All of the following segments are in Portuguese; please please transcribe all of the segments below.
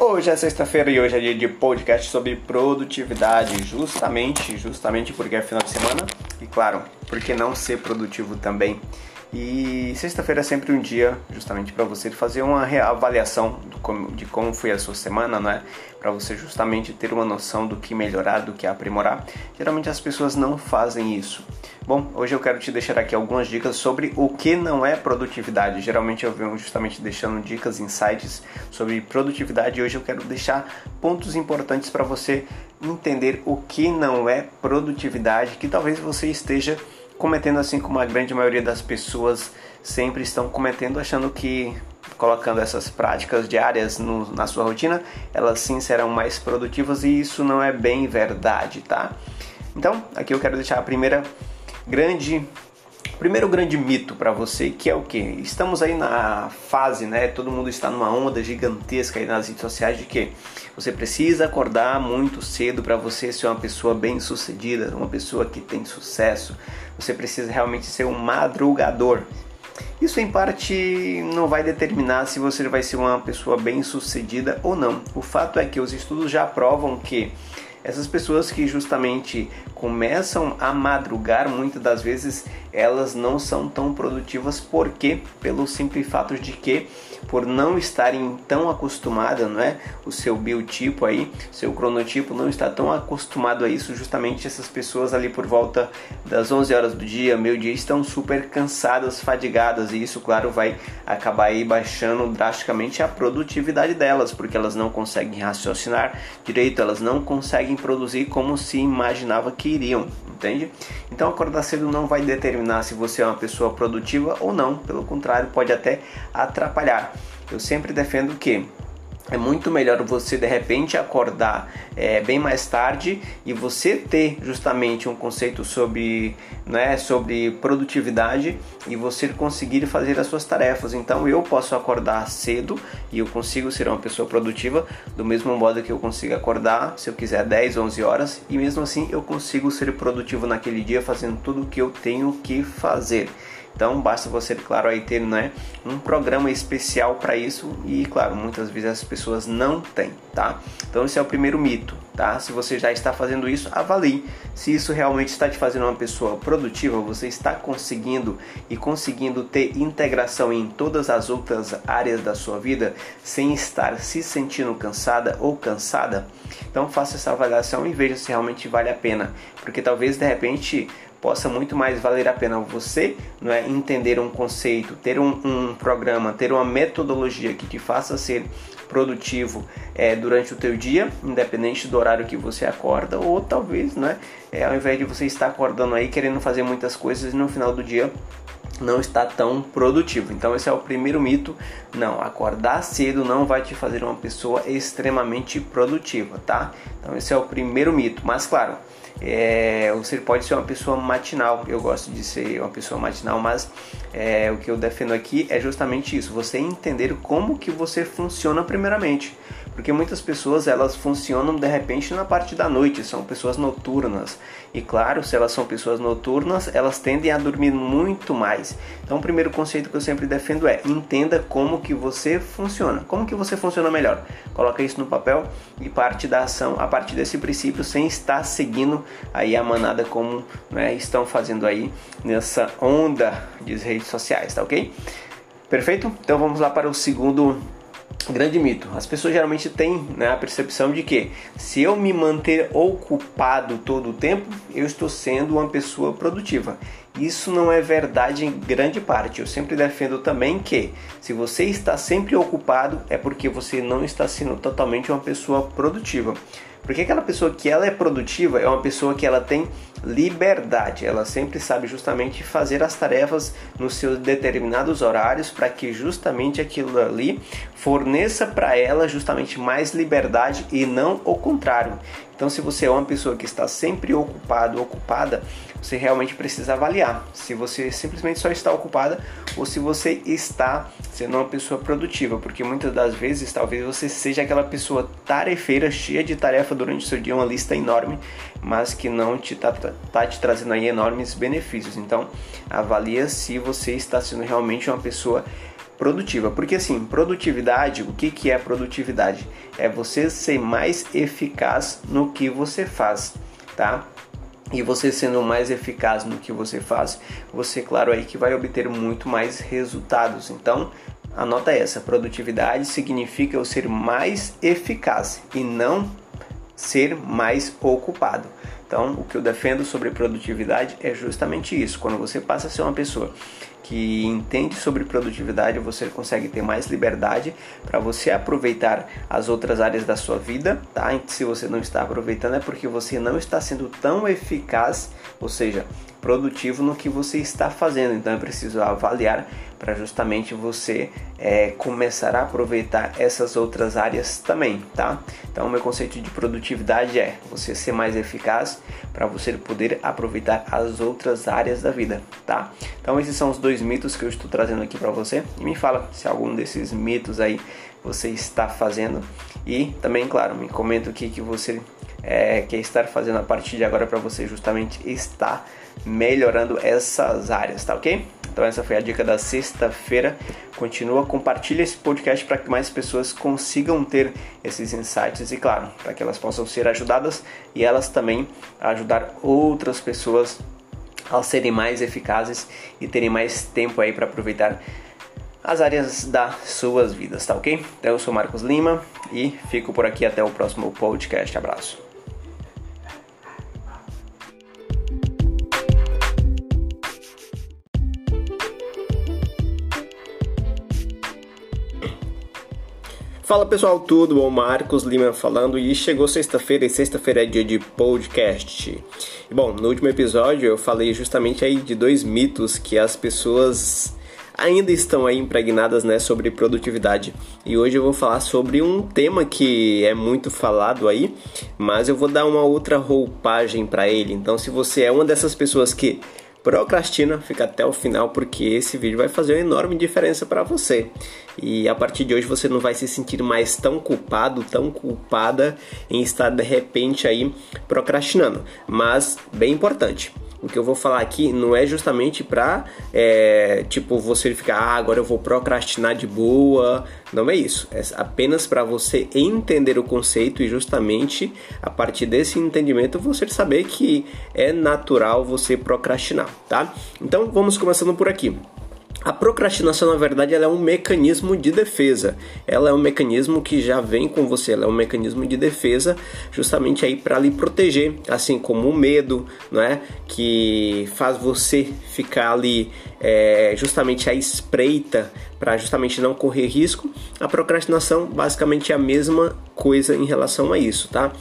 Hoje é sexta-feira e hoje é dia de podcast sobre produtividade, justamente, justamente porque é final de semana e claro, porque não ser produtivo também. E sexta-feira é sempre um dia justamente para você fazer uma avaliação de como foi a sua semana, não é? Para você justamente ter uma noção do que melhorar, do que aprimorar. Geralmente as pessoas não fazem isso. Bom, hoje eu quero te deixar aqui algumas dicas sobre o que não é produtividade. Geralmente eu venho justamente deixando dicas, insights sobre produtividade e hoje eu quero deixar pontos importantes para você entender o que não é produtividade, que talvez você esteja cometendo assim como a grande maioria das pessoas sempre estão cometendo, achando que colocando essas práticas diárias no, na sua rotina, elas sim serão mais produtivas e isso não é bem verdade, tá? Então, aqui eu quero deixar a primeira grande primeiro grande mito para você que é o que estamos aí na fase né? Todo mundo está numa onda gigantesca aí nas redes sociais de que você precisa acordar muito cedo para você ser uma pessoa bem sucedida uma pessoa que tem sucesso. Você precisa realmente ser um madrugador. Isso em parte não vai determinar se você vai ser uma pessoa bem sucedida ou não. O fato é que os estudos já provam que essas pessoas que justamente começam a madrugar, muitas das vezes elas não são tão produtivas. Porque pelo simples fato de que por não estarem tão acostumadas, não é? O seu biotipo aí, seu cronotipo não está tão acostumado a isso, justamente essas pessoas ali por volta das 11 horas do dia, meio-dia estão super cansadas, fadigadas. E isso claro vai acabar aí baixando drasticamente a produtividade delas, porque elas não conseguem raciocinar direito, elas não conseguem produzir como se imaginava que iriam, entende? Então acordar cedo não vai determinar se você é uma pessoa produtiva ou não, pelo contrário, pode até atrapalhar. Eu sempre defendo que é muito melhor você de repente acordar é, bem mais tarde e você ter justamente um conceito sobre, né, sobre produtividade e você conseguir fazer as suas tarefas. Então eu posso acordar cedo e eu consigo ser uma pessoa produtiva do mesmo modo que eu consigo acordar se eu quiser 10, 11 horas e mesmo assim eu consigo ser produtivo naquele dia fazendo tudo o que eu tenho que fazer. Então basta você, claro, aí ter né, um programa especial para isso e, claro, muitas vezes as pessoas não têm, tá? Então esse é o primeiro mito, tá? Se você já está fazendo isso, avalie se isso realmente está te fazendo uma pessoa produtiva, você está conseguindo e conseguindo ter integração em todas as outras áreas da sua vida sem estar se sentindo cansada ou cansada. Então faça essa avaliação e veja se realmente vale a pena, porque talvez de repente possa muito mais valer a pena você não é, entender um conceito, ter um, um programa, ter uma metodologia que te faça ser produtivo é, durante o teu dia, independente do horário que você acorda, ou talvez, né, é, ao invés de você estar acordando aí querendo fazer muitas coisas e no final do dia não está tão produtivo. Então esse é o primeiro mito. Não, acordar cedo não vai te fazer uma pessoa extremamente produtiva, tá? Então esse é o primeiro mito. Mas claro, é, você pode ser uma pessoa matinal. Eu gosto de ser uma pessoa matinal, mas é, o que eu defendo aqui é justamente isso: você entender como que você funciona primeiramente porque muitas pessoas elas funcionam de repente na parte da noite, são pessoas noturnas. E claro, se elas são pessoas noturnas, elas tendem a dormir muito mais. Então, o primeiro conceito que eu sempre defendo é: entenda como que você funciona. Como que você funciona melhor? Coloca isso no papel e parte da ação a partir desse princípio sem estar seguindo aí a manada como né, estão fazendo aí nessa onda de redes sociais, tá OK? Perfeito? Então vamos lá para o segundo grande mito. As pessoas geralmente têm né, a percepção de que se eu me manter ocupado todo o tempo, eu estou sendo uma pessoa produtiva. Isso não é verdade em grande parte. Eu sempre defendo também que se você está sempre ocupado é porque você não está sendo totalmente uma pessoa produtiva. Porque aquela pessoa que ela é produtiva é uma pessoa que ela tem liberdade. Ela sempre sabe justamente fazer as tarefas nos seus determinados horários para que justamente aquilo ali forneça para ela justamente mais liberdade e não o contrário. Então, se você é uma pessoa que está sempre ocupado, ocupada, você realmente precisa avaliar se você simplesmente só está ocupada ou se você está sendo uma pessoa produtiva, porque muitas das vezes talvez você seja aquela pessoa tarefeira, cheia de tarefa durante o seu dia, uma lista enorme, mas que não te está tá te trazendo aí enormes benefícios. Então, avalia se você está sendo realmente uma pessoa produtiva. Porque assim, produtividade, o que, que é produtividade? É você ser mais eficaz no que você faz, tá? E você sendo mais eficaz no que você faz, você, claro, aí que vai obter muito mais resultados. Então, anota essa: produtividade significa eu ser mais eficaz e não ser mais ocupado. Então, o que eu defendo sobre produtividade é justamente isso. Quando você passa a ser uma pessoa que entende sobre produtividade, você consegue ter mais liberdade para você aproveitar as outras áreas da sua vida, tá? Se você não está aproveitando é porque você não está sendo tão eficaz, ou seja, produtivo no que você está fazendo. Então é preciso avaliar para justamente você é, começar a aproveitar essas outras áreas também, tá? Então meu conceito de produtividade é você ser mais eficaz para você poder aproveitar as outras áreas da vida, tá? Então esses são os dois mitos que eu estou trazendo aqui para você e me fala se algum desses mitos aí você está fazendo e também, claro, me comenta o que que você é, quer estar fazendo a partir de agora para você justamente estar melhorando essas áreas, tá ok? Então essa foi a dica da sexta-feira. Continua, compartilha esse podcast para que mais pessoas consigam ter esses insights e claro, para que elas possam ser ajudadas e elas também ajudar outras pessoas a serem mais eficazes e terem mais tempo aí para aproveitar as áreas das suas vidas, tá ok? Então eu sou Marcos Lima e fico por aqui até o próximo podcast. Abraço. Fala pessoal, tudo bom? Marcos Lima falando e chegou sexta-feira e sexta-feira é dia de podcast. Bom, no último episódio eu falei justamente aí de dois mitos que as pessoas ainda estão aí impregnadas né, sobre produtividade. E hoje eu vou falar sobre um tema que é muito falado aí, mas eu vou dar uma outra roupagem para ele. Então, se você é uma dessas pessoas que procrastina, fica até o final porque esse vídeo vai fazer uma enorme diferença para você. E a partir de hoje você não vai se sentir mais tão culpado, tão culpada em estar de repente aí procrastinando. Mas bem importante, o que eu vou falar aqui não é justamente pra, é, tipo, você ficar, ah, agora eu vou procrastinar de boa. Não é isso. É apenas para você entender o conceito e justamente a partir desse entendimento você saber que é natural você procrastinar, tá? Então vamos começando por aqui. A procrastinação, na verdade, ela é um mecanismo de defesa. Ela é um mecanismo que já vem com você, ela é um mecanismo de defesa justamente aí para lhe proteger, assim como o medo, não é? Que faz você ficar ali é, justamente à espreita para justamente não correr risco. A procrastinação basicamente é a mesma coisa em relação a isso, tá?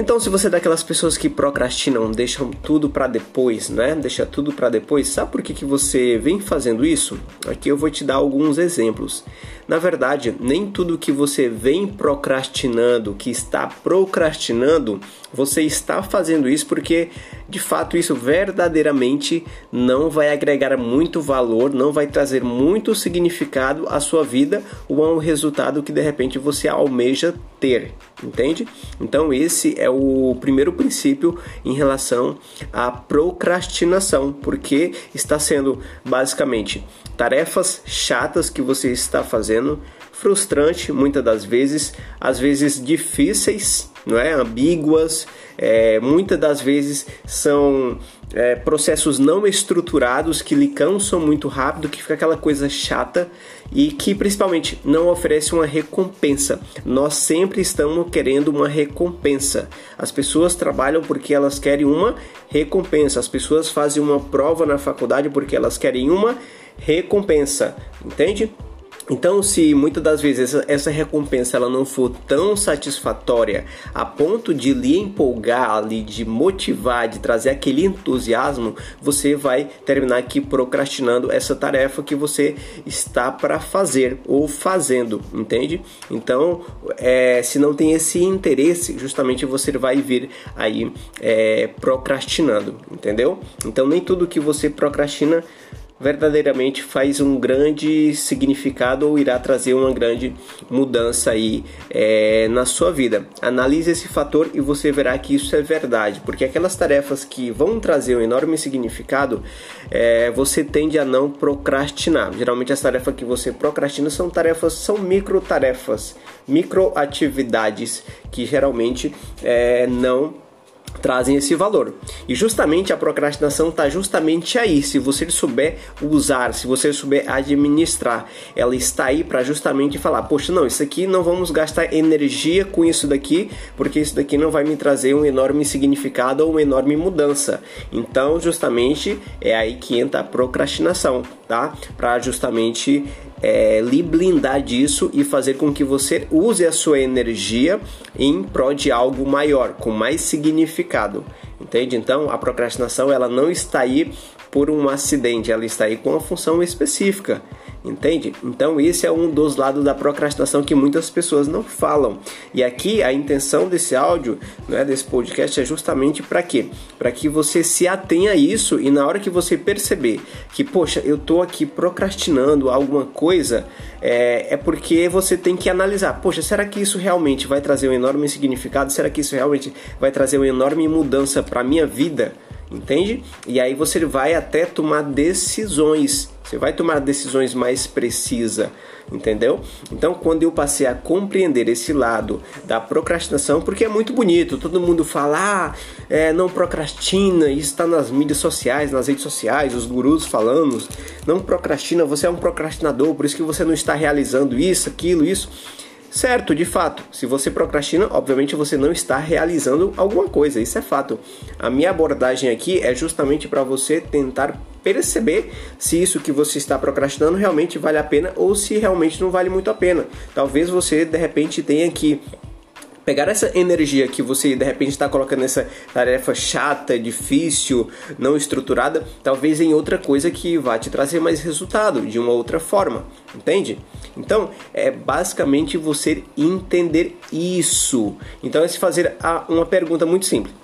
Então, se você é daquelas pessoas que procrastinam, deixam tudo para depois, né? Deixa tudo para depois, sabe por que, que você vem fazendo isso? Aqui eu vou te dar alguns exemplos. Na verdade, nem tudo que você vem procrastinando, que está procrastinando, você está fazendo isso porque de fato isso verdadeiramente não vai agregar muito valor, não vai trazer muito significado à sua vida ou a um resultado que de repente você almeja ter, entende? Então esse é o primeiro princípio em relação à procrastinação, porque está sendo basicamente tarefas chatas que você está fazendo, frustrante muitas das vezes, às vezes difíceis, não é, ambíguas, é, muitas das vezes são é, processos não estruturados que lhe cansam muito rápido, que fica aquela coisa chata e que principalmente não oferece uma recompensa. Nós sempre estamos querendo uma recompensa. As pessoas trabalham porque elas querem uma recompensa. As pessoas fazem uma prova na faculdade porque elas querem uma recompensa, entende? Então, se muitas das vezes essa, recompensa ela não for tão satisfatória a ponto de lhe empolgar, ali, de motivar, de trazer aquele entusiasmo, você vai terminar aqui procrastinando essa tarefa que você está para fazer ou fazendo, entende? Então, é, se não tem esse interesse, justamente você vai vir aí é, procrastinando, entendeu? Então, nem tudo que você procrastina verdadeiramente faz um grande significado ou irá trazer uma grande mudança aí é, na sua vida. Analise esse fator e você verá que isso é verdade, porque aquelas tarefas que vão trazer um enorme significado, é, você tende a não procrastinar. Geralmente as tarefas que você procrastina são tarefas, são micro tarefas, micro atividades que geralmente é, não trazem esse valor. E justamente a procrastinação está justamente aí. Se você souber usar, se você souber administrar, ela está aí para justamente falar: poxa, não, isso aqui não vamos gastar energia com isso daqui, porque isso daqui não vai me trazer um enorme significado ou uma enorme mudança. Então, justamente é aí que entra a procrastinação, tá? Para justamente é, lhe blindar disso e fazer com que você use a sua energia em prol de algo maior, com mais significado. Entende? Então, a procrastinação ela não está aí por um acidente, ela está aí com uma função específica. Entende? Então, esse é um dos lados da procrastinação que muitas pessoas não falam. E aqui a intenção desse áudio, né, desse podcast, é justamente para quê? Para que você se atenha a isso e na hora que você perceber que, poxa, eu estou aqui procrastinando alguma coisa, é, é porque você tem que analisar: poxa, será que isso realmente vai trazer um enorme significado? Será que isso realmente vai trazer uma enorme mudança para minha vida? Entende? E aí você vai até tomar decisões você vai tomar decisões mais precisas, entendeu? Então, quando eu passei a compreender esse lado da procrastinação, porque é muito bonito, todo mundo fala, ah, é, não procrastina, isso está nas mídias sociais, nas redes sociais, os gurus falando, não procrastina, você é um procrastinador, por isso que você não está realizando isso, aquilo, isso. Certo, de fato, se você procrastina, obviamente você não está realizando alguma coisa, isso é fato. A minha abordagem aqui é justamente para você tentar perceber se isso que você está procrastinando realmente vale a pena ou se realmente não vale muito a pena. Talvez você de repente tenha que pegar essa energia que você de repente está colocando nessa tarefa chata, difícil, não estruturada, talvez em outra coisa que vá te trazer mais resultado de uma outra forma, entende? Então é basicamente você entender isso. Então é se fazer uma pergunta muito simples.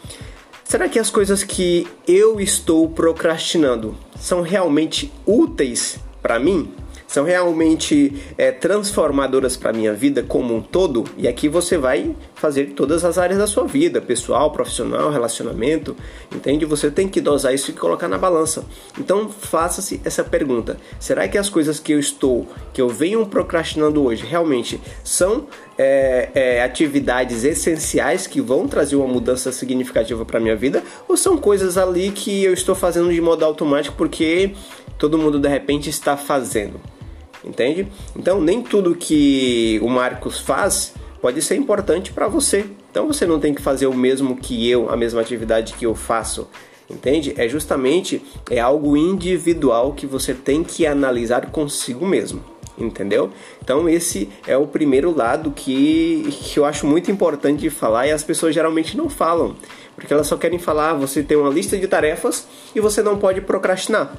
Será que as coisas que eu estou procrastinando são realmente úteis para mim? São realmente é, transformadoras para a minha vida como um todo, e aqui você vai fazer todas as áreas da sua vida, pessoal, profissional, relacionamento, entende? Você tem que dosar isso e colocar na balança. Então faça-se essa pergunta: será que as coisas que eu estou, que eu venho procrastinando hoje, realmente são é, é, atividades essenciais que vão trazer uma mudança significativa para minha vida, ou são coisas ali que eu estou fazendo de modo automático porque todo mundo de repente está fazendo? Entende? Então, nem tudo que o Marcos faz pode ser importante para você. Então, você não tem que fazer o mesmo que eu, a mesma atividade que eu faço. Entende? É justamente é algo individual que você tem que analisar consigo mesmo entendeu? Então esse é o primeiro lado que, que eu acho muito importante de falar e as pessoas geralmente não falam, porque elas só querem falar, ah, você tem uma lista de tarefas e você não pode procrastinar.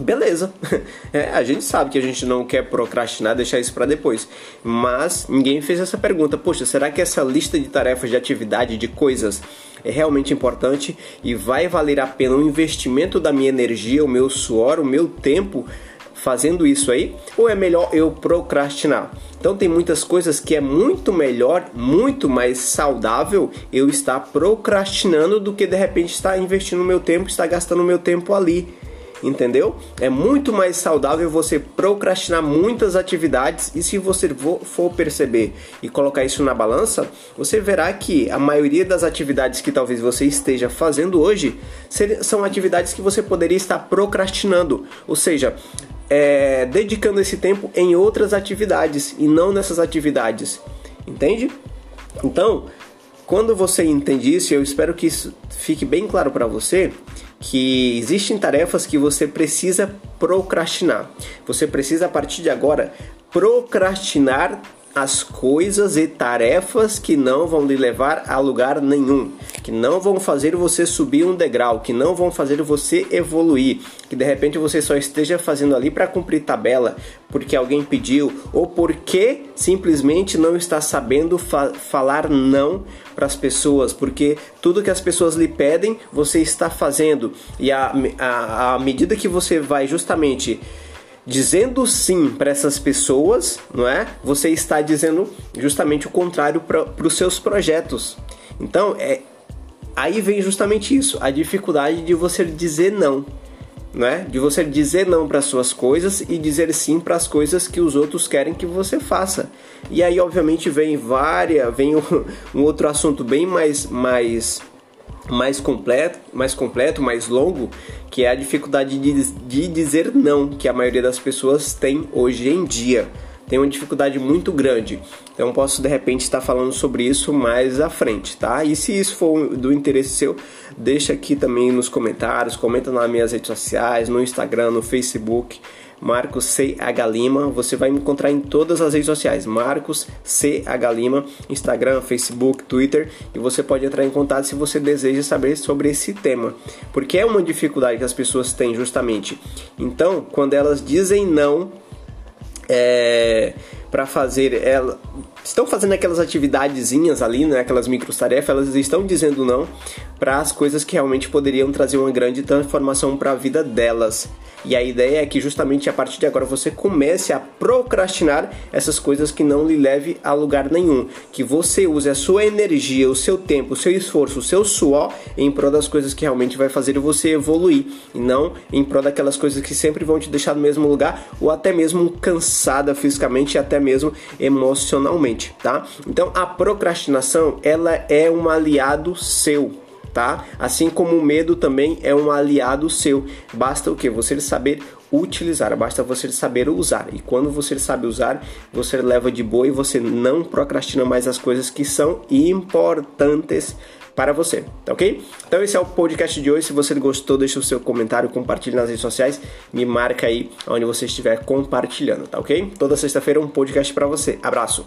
Beleza, é, a gente sabe que a gente não quer procrastinar, deixar isso para depois. Mas ninguém fez essa pergunta. Poxa, será que essa lista de tarefas, de atividade, de coisas é realmente importante e vai valer a pena o investimento da minha energia, o meu suor, o meu tempo fazendo isso aí? Ou é melhor eu procrastinar? Então tem muitas coisas que é muito melhor, muito mais saudável eu estar procrastinando do que de repente estar investindo meu tempo, estar gastando meu tempo ali entendeu? É muito mais saudável você procrastinar muitas atividades e se você for perceber e colocar isso na balança, você verá que a maioria das atividades que talvez você esteja fazendo hoje são atividades que você poderia estar procrastinando, ou seja, é, dedicando esse tempo em outras atividades e não nessas atividades, entende? Então, quando você entende isso, eu espero que isso fique bem claro para você que existem tarefas que você precisa procrastinar. Você precisa a partir de agora procrastinar as coisas e tarefas que não vão lhe levar a lugar nenhum, que não vão fazer você subir um degrau, que não vão fazer você evoluir, que de repente você só esteja fazendo ali para cumprir tabela, porque alguém pediu ou porque simplesmente não está sabendo fa falar não para as pessoas, porque tudo que as pessoas lhe pedem você está fazendo. E a medida que você vai justamente dizendo sim para essas pessoas, não é? Você está dizendo justamente o contrário para os seus projetos. Então, é aí vem justamente isso, a dificuldade de você dizer não, não é? De você dizer não para suas coisas e dizer sim para as coisas que os outros querem que você faça. E aí, obviamente, vem várias, vem um, um outro assunto bem mais mais mais completo, mais completo, mais longo, que é a dificuldade de, de dizer não que a maioria das pessoas tem hoje em dia. Tem uma dificuldade muito grande. Então posso de repente estar falando sobre isso mais à frente, tá? E se isso for do interesse seu, deixa aqui também nos comentários, comenta nas minhas redes sociais, no Instagram, no Facebook. Marcos CH Lima. Você vai me encontrar em todas as redes sociais, Marcos CH Lima, Instagram, Facebook, Twitter, e você pode entrar em contato se você deseja saber sobre esse tema, porque é uma dificuldade que as pessoas têm justamente. Então, quando elas dizem não, é, para fazer ela estão fazendo aquelas atividadezinhas ali, né, aquelas micro tarefas, elas estão dizendo não para as coisas que realmente poderiam trazer uma grande transformação para a vida delas. E a ideia é que justamente a partir de agora você comece a procrastinar essas coisas que não lhe leve a lugar nenhum, que você use a sua energia, o seu tempo, o seu esforço, o seu suor em prol das coisas que realmente vai fazer você evoluir. E não em prol daquelas coisas que sempre vão te deixar no mesmo lugar ou até mesmo cansada fisicamente e até mesmo emocionalmente, tá? Então a procrastinação ela é um aliado seu tá? Assim como o medo também é um aliado seu. Basta o que? Você saber utilizar, basta você saber usar. E quando você sabe usar, você leva de boa e você não procrastina mais as coisas que são importantes para você, tá ok? Então esse é o podcast de hoje. Se você gostou, deixa o seu comentário, compartilhe nas redes sociais, me marca aí onde você estiver compartilhando, tá ok? Toda sexta-feira um podcast para você. Abraço.